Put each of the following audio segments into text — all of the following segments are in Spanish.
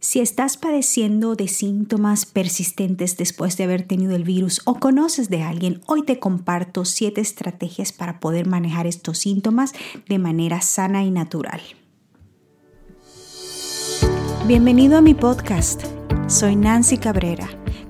Si estás padeciendo de síntomas persistentes después de haber tenido el virus o conoces de alguien, hoy te comparto siete estrategias para poder manejar estos síntomas de manera sana y natural. Bienvenido a mi podcast. Soy Nancy Cabrera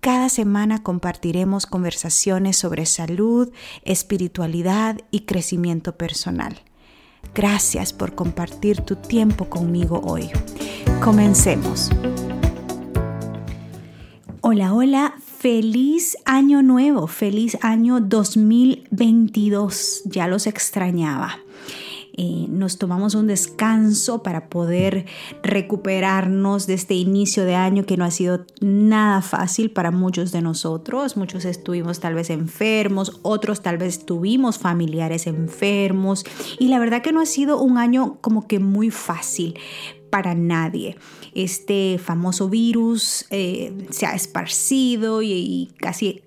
Cada semana compartiremos conversaciones sobre salud, espiritualidad y crecimiento personal. Gracias por compartir tu tiempo conmigo hoy. Comencemos. Hola, hola, feliz año nuevo, feliz año 2022. Ya los extrañaba. Eh, nos tomamos un descanso para poder recuperarnos de este inicio de año que no ha sido nada fácil para muchos de nosotros. Muchos estuvimos tal vez enfermos, otros tal vez tuvimos familiares enfermos y la verdad que no ha sido un año como que muy fácil para nadie. Este famoso virus eh, se ha esparcido y casi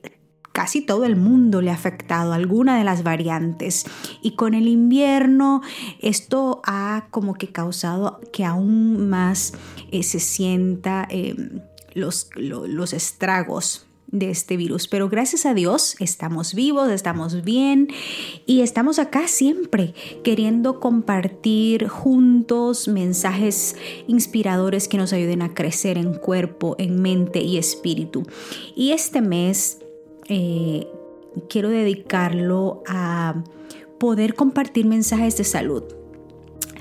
casi todo el mundo le ha afectado alguna de las variantes y con el invierno esto ha como que causado que aún más eh, se sienta em, los, los estragos de este virus. Pero gracias a Dios estamos vivos, estamos bien y estamos acá siempre queriendo compartir juntos mensajes inspiradores que nos ayuden a crecer en cuerpo, en mente y espíritu. Y este mes eh, quiero dedicarlo a poder compartir mensajes de salud.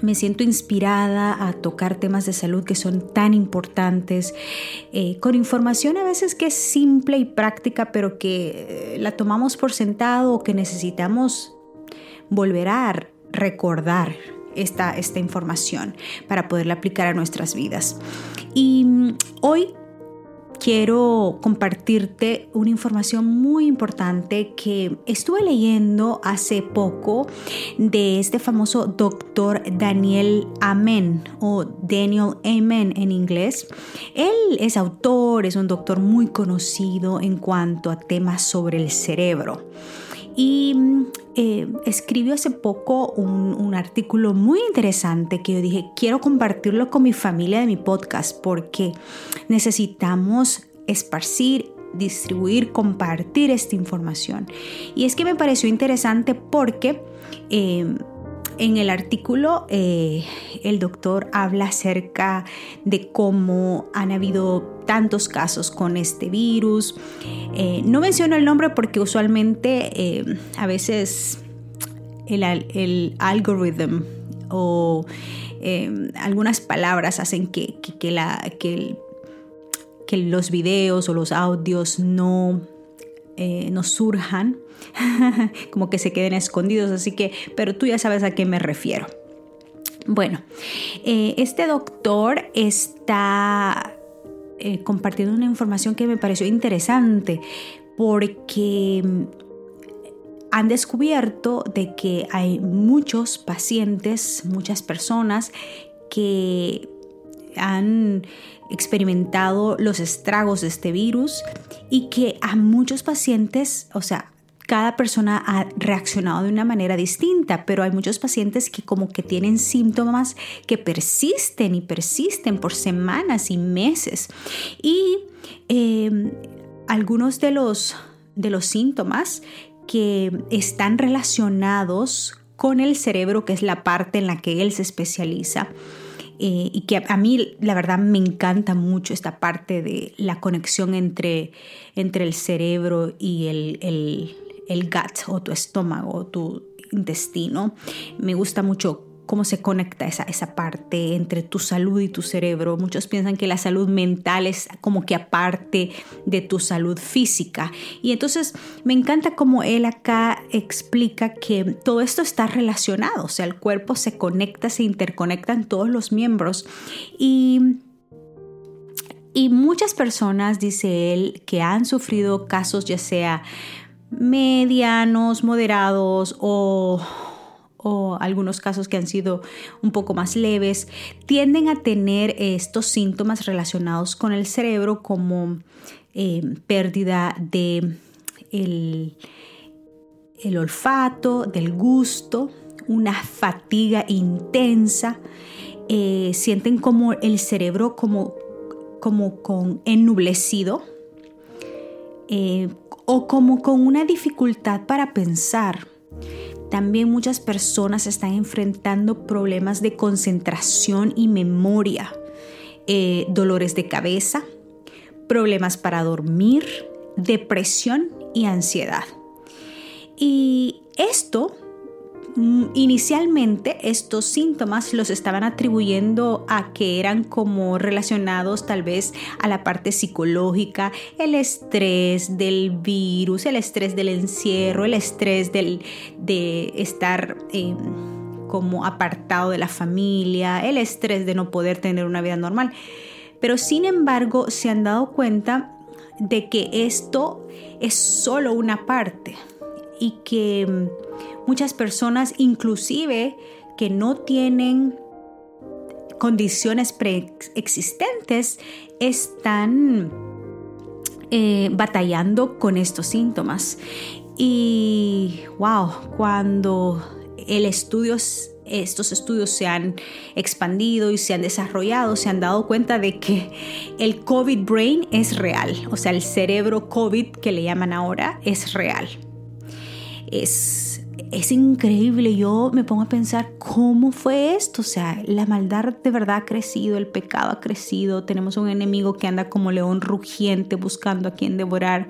Me siento inspirada a tocar temas de salud que son tan importantes, eh, con información a veces que es simple y práctica, pero que eh, la tomamos por sentado o que necesitamos volver a recordar esta, esta información para poderla aplicar a nuestras vidas. Y mm, hoy quiero compartirte una información muy importante que estuve leyendo hace poco de este famoso doctor Daniel Amen o Daniel Amen en inglés. Él es autor, es un doctor muy conocido en cuanto a temas sobre el cerebro. Y eh, escribió hace poco un, artículo muy interesante que yo dije, quiero compartirlo con mi familia de mi podcast porque necesitamos esparcir distribuir, compartir esta información. Y es que me pareció interesante porque eh, en el artículo eh, el doctor habla acerca de cómo han habido tantos casos con este virus. no menciono el nombre porque usualmente a veces el, algoritmo o eh, algunas palabras hacen que, que, los videos o los audios no, eh, no surjan, como que se queden escondidos, así que, pero tú ya sabes a qué me refiero. Bueno, eh, este doctor está compartiendo una información que me pareció interesante porque han descubierto de que hay muchos pacientes, muchas personas que han experimentado los estragos de este virus y que a muchos pacientes, o sea, cada persona ha reaccionado de una manera distinta, pero hay muchos pacientes que como que tienen síntomas que persisten y persisten por semanas y meses. Y eh, algunos de los, de los síntomas que están relacionados con el cerebro, que es la parte en la que él se especializa. Eh, y que a mí la verdad me encanta mucho esta parte de la conexión entre, entre el cerebro y el, el, el gut o tu estómago o tu intestino. Me gusta mucho cómo se conecta esa, esa parte entre tu salud y tu cerebro. Muchos piensan que la salud mental es como que aparte de tu salud física. Y entonces me encanta cómo él acá explica que todo esto está relacionado, o sea, el cuerpo se conecta, se interconectan todos los miembros. Y y muchas personas, dice él, que han sufrido casos ya sea medianos, moderados o, algunos casos que han sido un poco más leves, tienden a tener estos síntomas relacionados con el cerebro como eh, pérdida de el, olfato, del gusto, una fatiga intensa, eh, sienten como el cerebro como, como con ennublecido eh, o como con una dificultad para pensar. También muchas personas están enfrentando problemas de concentración y memoria, eh, dolores de cabeza, problemas para dormir, depresión y ansiedad. Y esto inicialmente estos síntomas los estaban atribuyendo a que eran como relacionados tal vez a la parte psicológica, el estrés del virus, el estrés del encierro, el estrés del, de estar... Em, como apartado de la familia, el estrés de no poder tener una vida normal. Pero sin embargo se han dado cuenta de que esto es solo una parte y que em, Muchas personas inclusive que no tienen condiciones preexistentes están eh, batallando con estos síntomas. Y wow, cuando el estudio, estos estudios se han expandido y se han desarrollado, se han dado cuenta de que el COVID brain es real, o sea, el cerebro COVID que le llaman ahora es real. Es es increíble. Yo me pongo a pensar cómo fue esto. O sea, la maldad de verdad ha crecido, el pecado ha crecido. Tenemos un enemigo que anda como león rugiente buscando a quien devorar.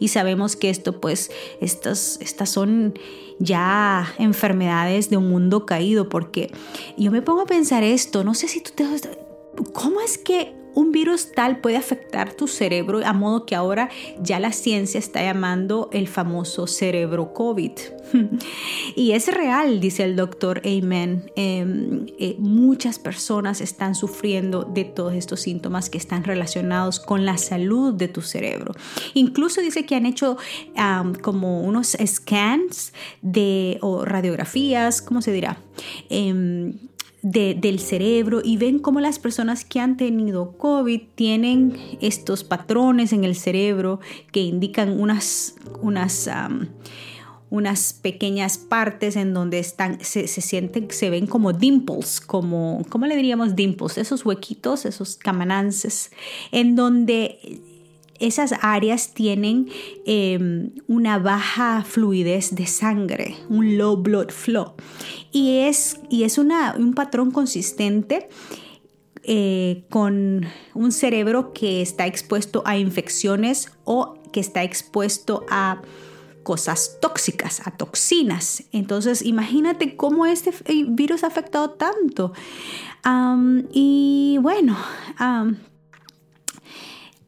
Y sabemos que esto, pues, estas, estas son ya enfermedades de un mundo caído. Porque yo me pongo a pensar esto. No sé si tú te... ¿Cómo es que un virus tal puede afectar tu cerebro a modo que ahora ya la ciencia está llamando el famoso cerebro COVID. y es real, dice el doctor Amen. Em, eh, muchas personas están sufriendo de todos estos síntomas que están relacionados con la salud de tu cerebro. Incluso dice que han hecho como unos scans de, o radiografías, ¿cómo se dirá? Del cerebro y ven cómo las personas que han tenido COVID tienen estos patrones en el cerebro que indican unas, unas, unas pequeñas partes en donde están, se, sienten, se ven como dimples, como, ¿cómo le diríamos dimples? Esos huequitos, esos camanances, en donde esas áreas tienen em, una baja fluidez de sangre, un low blood flow. Y es, y es una, un patrón consistente eh, con un cerebro que está expuesto a infecciones o que está expuesto a cosas tóxicas, a toxinas. Entonces, imagínate cómo este virus ha afectado tanto. y bueno,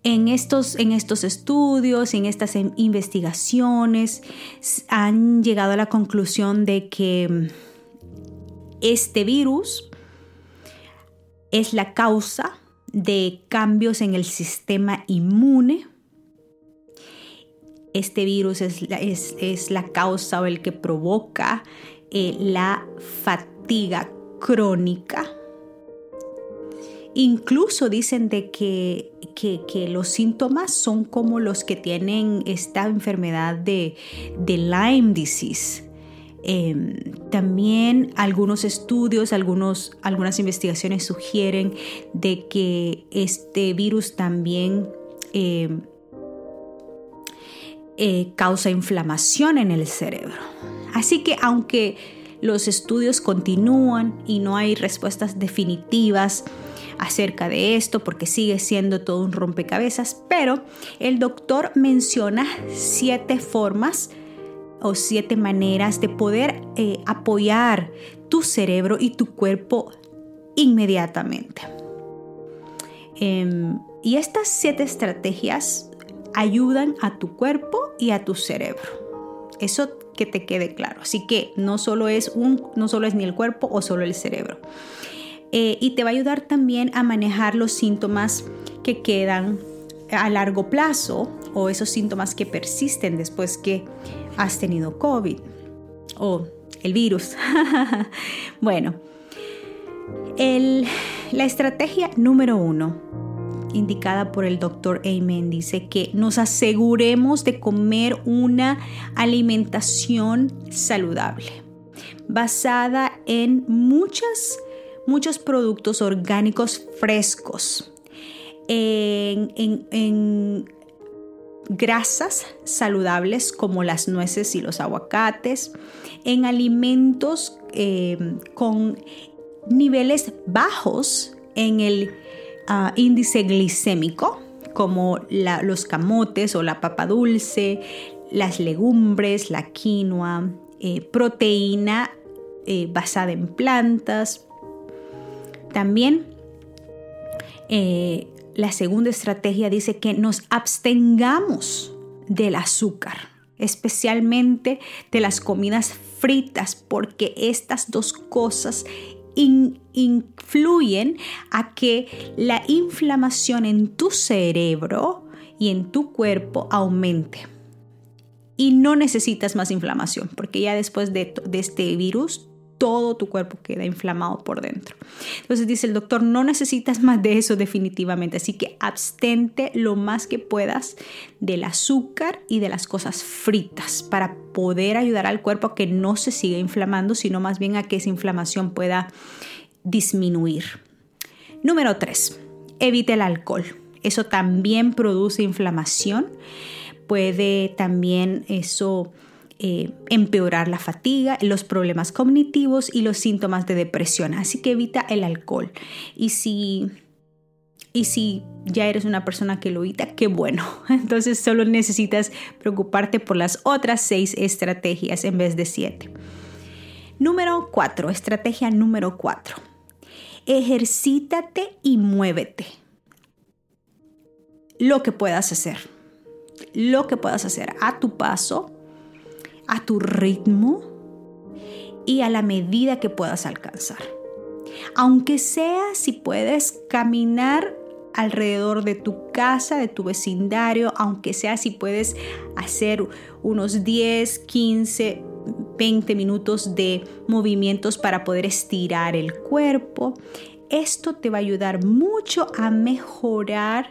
en estos, en estos estudios, en estas investigaciones, han llegado a la conclusión de que mm, este virus es la causa de cambios en el sistema inmune. Este virus es la, es, la causa o el que provoca eh, la fatiga crónica Incluso dicen de que, que, los síntomas son como los que tienen esta enfermedad de, de Lyme disease. Em, también algunos estudios, algunos, algunas investigaciones sugieren de que este virus también em, eh, causa inflamación en el cerebro. Así que aunque los estudios continúan y no hay respuestas definitivas, acerca de esto porque sigue siendo todo un rompecabezas, pero el doctor menciona siete formas o siete maneras de poder eh, apoyar tu cerebro y tu cuerpo inmediatamente. Em, y estas siete estrategias ayudan a tu cuerpo y a tu cerebro. Eso que te quede claro. Así que no solo es un, no solo es ni el cuerpo o solo el cerebro. Eh, y te va a ayudar también a manejar los síntomas que quedan a largo plazo o esos síntomas que persisten después que has tenido COVID o el virus. bueno, la estrategia número uno, indicada por el doctor Amen, dice que nos aseguremos de comer una alimentación saludable, basada en muchas, muchos productos orgánicos frescos, en, en grasas saludables como las nueces y los aguacates, en alimentos eh, con niveles bajos en el ah, índice glicémico, como los camotes o la papa dulce, las legumbres, la quinoa, eh, proteína eh, basada en plantas. También la segunda estrategia dice que nos abstengamos del azúcar, especialmente de las comidas fritas, porque estas dos cosas influyen a que la inflamación en tu cerebro y en tu cuerpo aumente. Y no necesitas más inflamación, porque ya después de, de este virus todo tu cuerpo queda inflamado por dentro. Entonces dice el doctor, no necesitas más de eso definitivamente, así que abstente lo más que puedas del azúcar y de las cosas fritas para poder ayudar al cuerpo a que no se siga inflamando, sino más bien a que esa inflamación pueda disminuir. Número 3. Evite el alcohol. Eso también produce inflamación. Puede también eso eh, empeorar la fatiga, los problemas cognitivos y los síntomas de depresión. Así que evita el alcohol. Y si, y si ya eres una persona que lo evita, qué bueno. Entonces solo necesitas preocuparte por las otras seis estrategias en vez de siete. Número cuatro, estrategia número cuatro. Ejercítate y muévete. Lo que puedas hacer. Lo que puedas hacer a tu paso a tu ritmo y a la medida que puedas alcanzar. Aunque sea si puedes caminar alrededor de tu casa, de tu vecindario, aunque sea si puedes hacer unos 10, 15, 20 minutos de movimientos para poder estirar el cuerpo. Esto te va a ayudar mucho a mejorar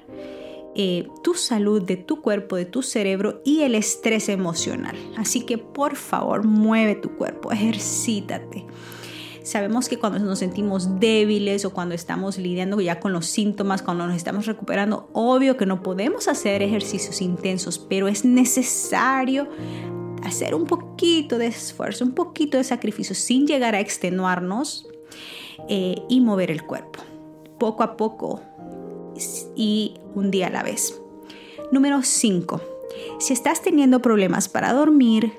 eh, tu salud, de tu cuerpo, de tu cerebro y el estrés emocional. Así que por favor, mueve tu cuerpo, ejercítate. Sabemos que cuando nos sentimos débiles o cuando estamos lidiando ya con los síntomas, cuando nos estamos recuperando, obvio que no podemos hacer ejercicios intensos, pero es necesario hacer un poquito de esfuerzo, un poquito de sacrificio sin llegar a extenuarnos eh, y mover el cuerpo. Poco a poco y un día a la vez. Número 5. Si estás teniendo problemas para dormir,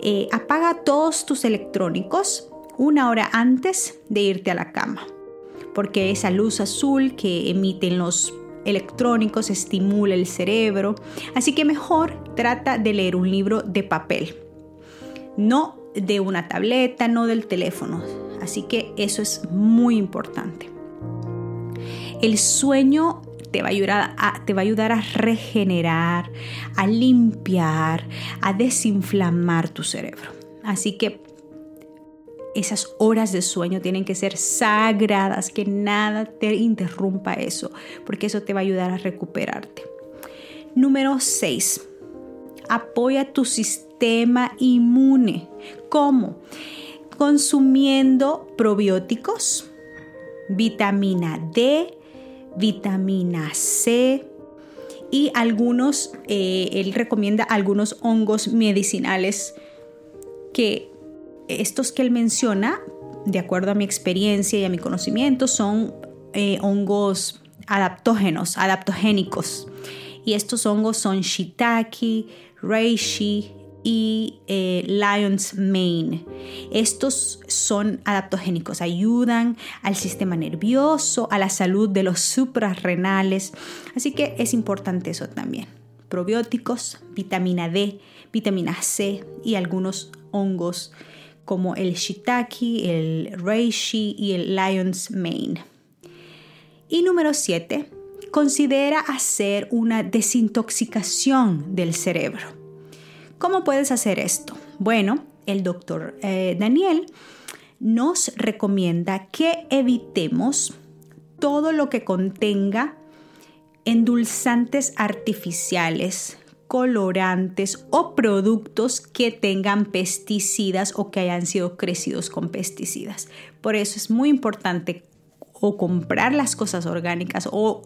eh, apaga todos tus electrónicos una hora antes de irte a la cama, porque esa luz azul que emiten los electrónicos estimula el cerebro, así que mejor trata de leer un libro de papel, no de una tableta, no del teléfono, así que eso es muy importante. El sueño te va, a ayudar a, te va a ayudar a regenerar, a limpiar, a desinflamar tu cerebro. Así que esas horas de sueño tienen que ser sagradas, que nada te interrumpa eso, porque eso te va a ayudar a recuperarte. Número 6. Apoya tu sistema inmune. ¿Cómo? Consumiendo probióticos, vitamina D, vitamina C y algunos, eh, él recomienda algunos hongos medicinales que estos que él menciona, de acuerdo a mi experiencia y a mi conocimiento, son eh, hongos adaptógenos, adaptogénicos. Y estos hongos son shiitake, reishi, y eh, Lion's Mane. Estos son adaptogénicos, ayudan al sistema nervioso, a la salud de los suprarrenales, así que es importante eso también. Probióticos, vitamina D, vitamina C y algunos hongos como el shiitake, el reishi y el lion's mane. Y número 7, considera hacer una desintoxicación del cerebro. ¿Cómo puedes hacer esto? Bueno, el doctor eh, Daniel nos recomienda que evitemos todo lo que contenga endulzantes artificiales, colorantes o productos que tengan pesticidas o que hayan sido crecidos con pesticidas. Por eso es muy importante o comprar las cosas orgánicas o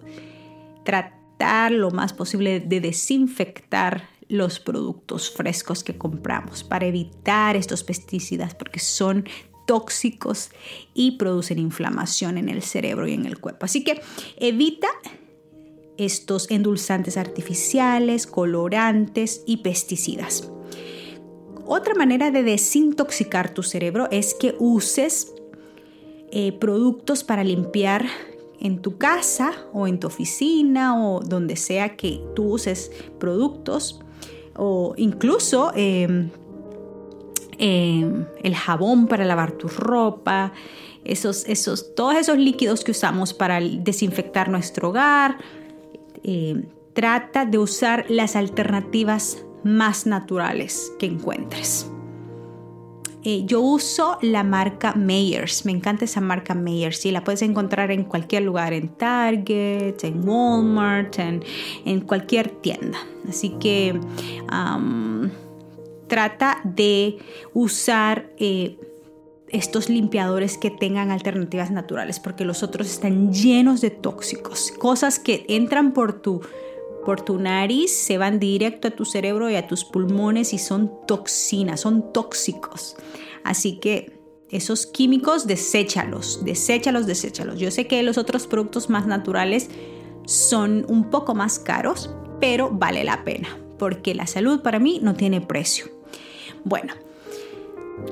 tratar lo más posible de desinfectar los productos frescos que compramos para evitar estos pesticidas porque son tóxicos y producen inflamación en el cerebro y en el cuerpo. Así que evita estos endulzantes artificiales, colorantes y pesticidas. Otra manera de desintoxicar tu cerebro es que uses eh, productos para limpiar en tu casa o en tu oficina o donde sea que tú uses productos o incluso em, em, el jabón para lavar tu ropa, esos, esos, todos esos líquidos que usamos para desinfectar nuestro hogar. Em, trata de usar las alternativas más naturales que encuentres. Eh, yo uso la marca Mayers, me encanta esa marca Mayers y la puedes encontrar en cualquier lugar, en Target, en Walmart, en, cualquier tienda. Así que trata de usar eh, estos limpiadores que tengan alternativas naturales porque los otros están llenos de tóxicos, cosas que entran por tu por tu nariz, se van directo a tu cerebro y a tus pulmones y son toxinas, son tóxicos. Así que esos químicos, deséchalos, deséchalos, deséchalos. Yo sé que los otros productos más naturales son un poco más caros, pero vale la pena, porque la salud para mí no tiene precio. Bueno,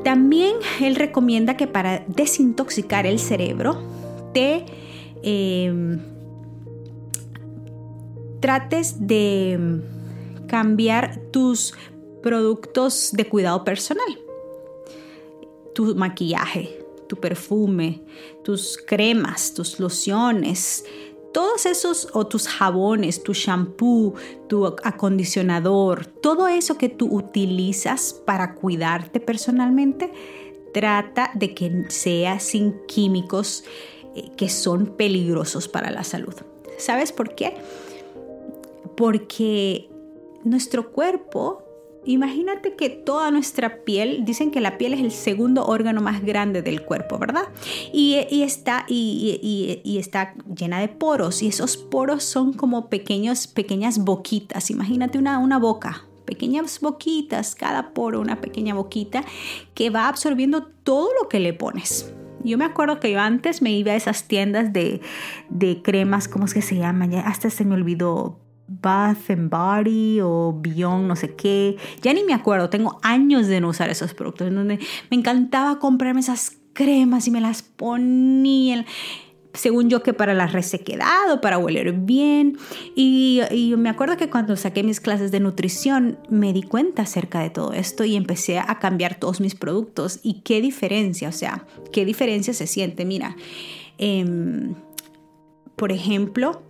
también él recomienda que para desintoxicar el cerebro te... Eh, trates de cambiar tus productos de cuidado personal. Tu maquillaje, tu perfume, tus cremas, tus lociones, todos esos, o tus jabones, tu shampoo, tu acondicionador, todo eso que tú utilizas para cuidarte personalmente, trata de que sea sin químicos eh, que son peligrosos para la salud. ¿Sabes por qué? Porque nuestro cuerpo, imagínate que toda nuestra piel, dicen que la piel es el segundo órgano más grande del cuerpo, ¿verdad? Y, está, y, está llena de poros y esos poros son como pequeños, pequeñas boquitas, imagínate una, una boca, pequeñas boquitas, cada poro una pequeña boquita que va absorbiendo todo lo que le pones. Yo me acuerdo que yo antes me iba a esas tiendas de, de cremas, ¿cómo es que se llaman? Ya hasta se me olvidó. Bath and Body o Beyond, no sé qué. Ya ni me acuerdo, tengo años de no usar esos productos, en me encantaba comprarme esas cremas y me las ponía, según yo que para la resequedad o para oler bien. Y, y, me acuerdo que cuando saqué mis clases de nutrición me di cuenta acerca de todo esto y empecé a cambiar todos mis productos. Y qué diferencia, o sea, qué diferencia se siente. Mira, em, por ejemplo,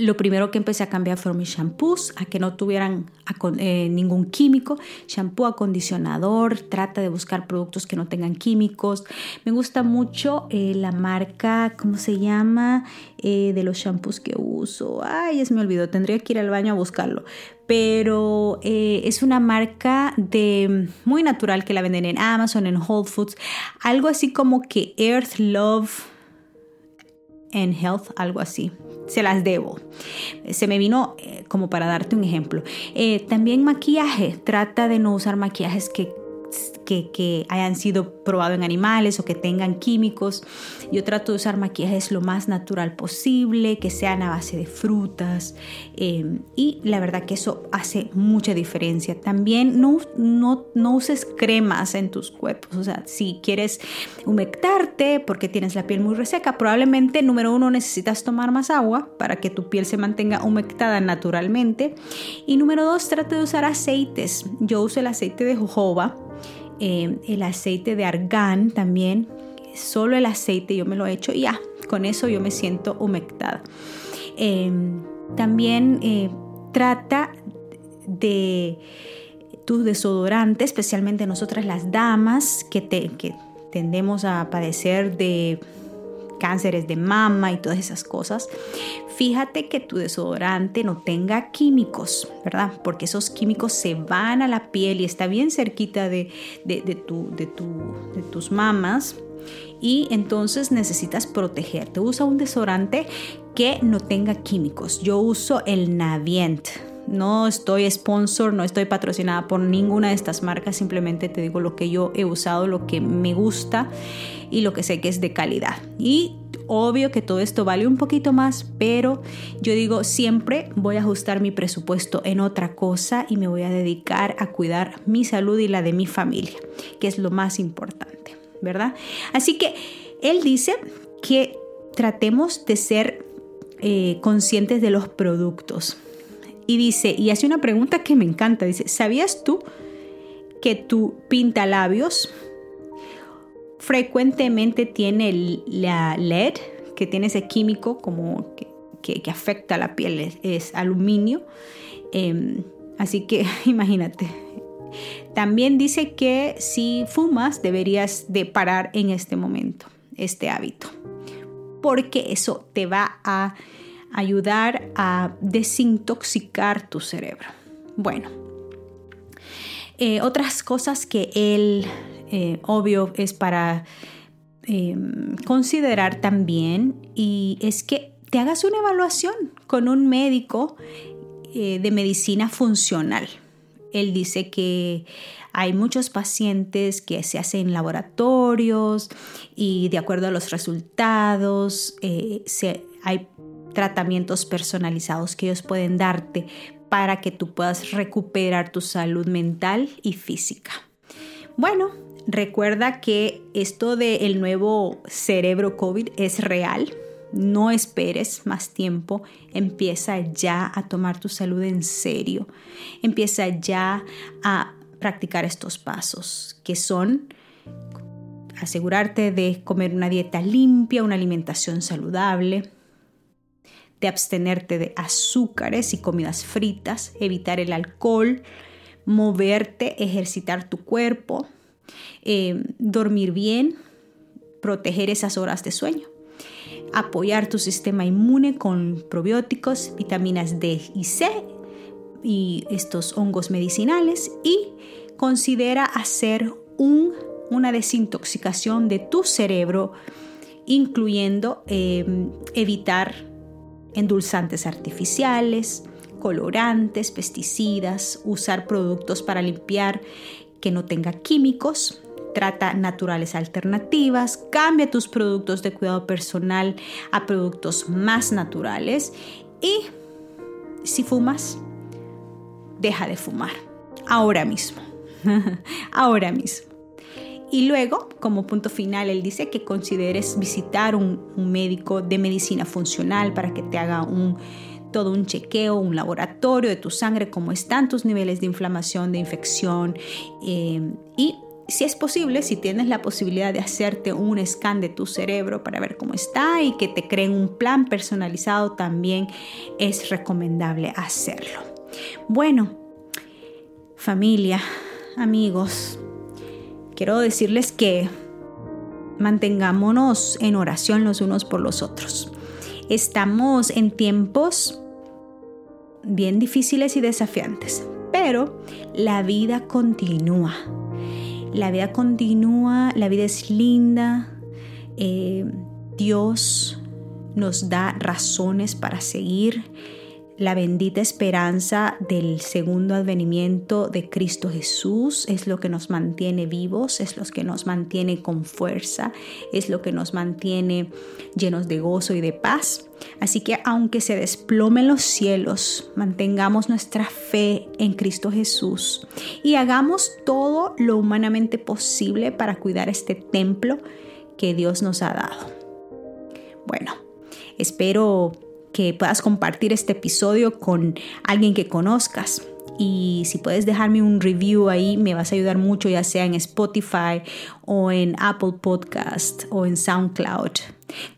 lo primero que empecé a cambiar fueron mis shampoos, a que no tuvieran eh, ningún químico. Shampoo, acondicionador, trata de buscar productos que no tengan químicos. Me gusta mucho eh, la marca, ¿cómo se llama? Eh, de los shampoos que uso. Ay, ya se me olvidó, tendría que ir al baño a buscarlo. Pero es una marca de muy natural que la venden en Amazon, en Whole Foods. Algo así como que Earth Love and Health, algo así se las debo. Se me vino eh, como para darte un ejemplo. Eh, también maquillaje. Trata de no usar maquillajes que que, hayan sido probados en animales o que tengan químicos. Yo trato de usar maquillajes lo más natural posible, que sean a base de frutas em, y la verdad que eso hace mucha diferencia. También no, no, no uses cremas en tus cuerpos, o sea, si quieres humectarte porque tienes la piel muy reseca, probablemente número uno necesitas tomar más agua para que tu piel se mantenga humectada naturalmente y número dos trata de usar aceites. Yo uso el aceite de jojoba eh, el aceite de argán también, solo el aceite yo me lo he hecho y ya, con eso yo me siento humectada. Em, también eh, trata de tu desodorante, especialmente nosotras las damas que, que tendemos a padecer de cánceres de mama y todas esas cosas, fíjate que tu desodorante no tenga químicos, ¿verdad? Porque esos químicos se van a la piel y está bien cerquita de, de, tu, de, tu, de tus mamas y entonces necesitas protegerte. Usa un desodorante que no tenga químicos. Yo uso el Navient. No estoy sponsor, no estoy patrocinada por ninguna de estas marcas, simplemente te digo lo que yo he usado, lo que me gusta y lo que sé que es de calidad. Y obvio que todo esto vale un poquito más, pero yo digo siempre voy a ajustar mi presupuesto en otra cosa y me voy a dedicar a cuidar mi salud y la de mi familia, que es lo más importante, ¿verdad? Así que él dice que tratemos de ser eh, conscientes de los productos. Y dice, y hace una pregunta que me encanta, dice, ¿sabías tú que tu pintalabios frecuentemente tiene la LED, que tiene ese químico como que, afecta a la piel, es, aluminio. Em, así que imagínate. También dice que si fumas deberías de parar en este momento, este hábito, porque eso te va a ayudar a desintoxicar tu cerebro. Bueno, eh, otras cosas que él eh, obvio es para eh, considerar también y es que te hagas una evaluación con un médico eh, de medicina funcional. Él dice que hay muchos pacientes que se hacen laboratorios y de acuerdo a los resultados hay tratamientos personalizados que ellos pueden darte para que tú puedas recuperar tu salud mental y física. Bueno, Recuerda que esto del nuevo cerebro COVID es real. No esperes más tiempo. Empieza ya a tomar tu salud en serio. Empieza ya a practicar estos pasos que son asegurarte de comer una dieta limpia, una alimentación saludable, de abstenerte de azúcares y comidas fritas, evitar el alcohol, moverte, ejercitar tu cuerpo, eh, dormir bien, proteger esas horas de sueño, apoyar tu sistema inmune con probióticos, vitaminas D y C y estos hongos medicinales y considera hacer un, una desintoxicación de tu cerebro, incluyendo eh, evitar endulzantes artificiales, colorantes, pesticidas, usar productos para limpiar que no tenga químicos, trata naturales alternativas, cambia tus productos de cuidado personal a productos más naturales y si fumas, deja de fumar ahora mismo, ahora mismo. Y luego, como punto final, él dice que consideres visitar un, un médico de medicina funcional para que te haga un todo un chequeo, un laboratorio de tu sangre, cómo están tus niveles de inflamación, de infección eh, y si es posible, si tienes la posibilidad de hacerte un scan de tu cerebro para ver cómo está y que te creen un plan personalizado, también es recomendable hacerlo. Bueno, familia, amigos, quiero decirles que mantengámonos en oración los unos por los otros. Estamos en tiempos bien difíciles y desafiantes, pero la vida continúa. La vida continúa, la vida es linda. Eh, Dios nos da razones para seguir la bendita esperanza del segundo advenimiento de Cristo Jesús es lo que nos mantiene vivos, es lo que nos mantiene con fuerza, es lo que nos mantiene llenos de gozo y de paz. Así que aunque se desplomen los cielos, mantengamos nuestra fe en Cristo Jesús y hagamos todo lo humanamente posible para cuidar este templo que Dios nos ha dado. Bueno, espero que puedas compartir este episodio con alguien que conozcas y si puedes dejarme un review ahí me vas a ayudar mucho ya sea en Spotify o en Apple Podcast o en SoundCloud.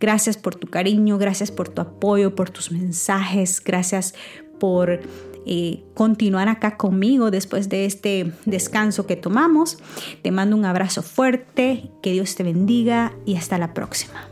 Gracias por tu cariño, gracias por tu apoyo, por tus mensajes, gracias por eh, continuar acá conmigo después de este descanso que tomamos. Te mando un abrazo fuerte, que Dios te bendiga y hasta la próxima.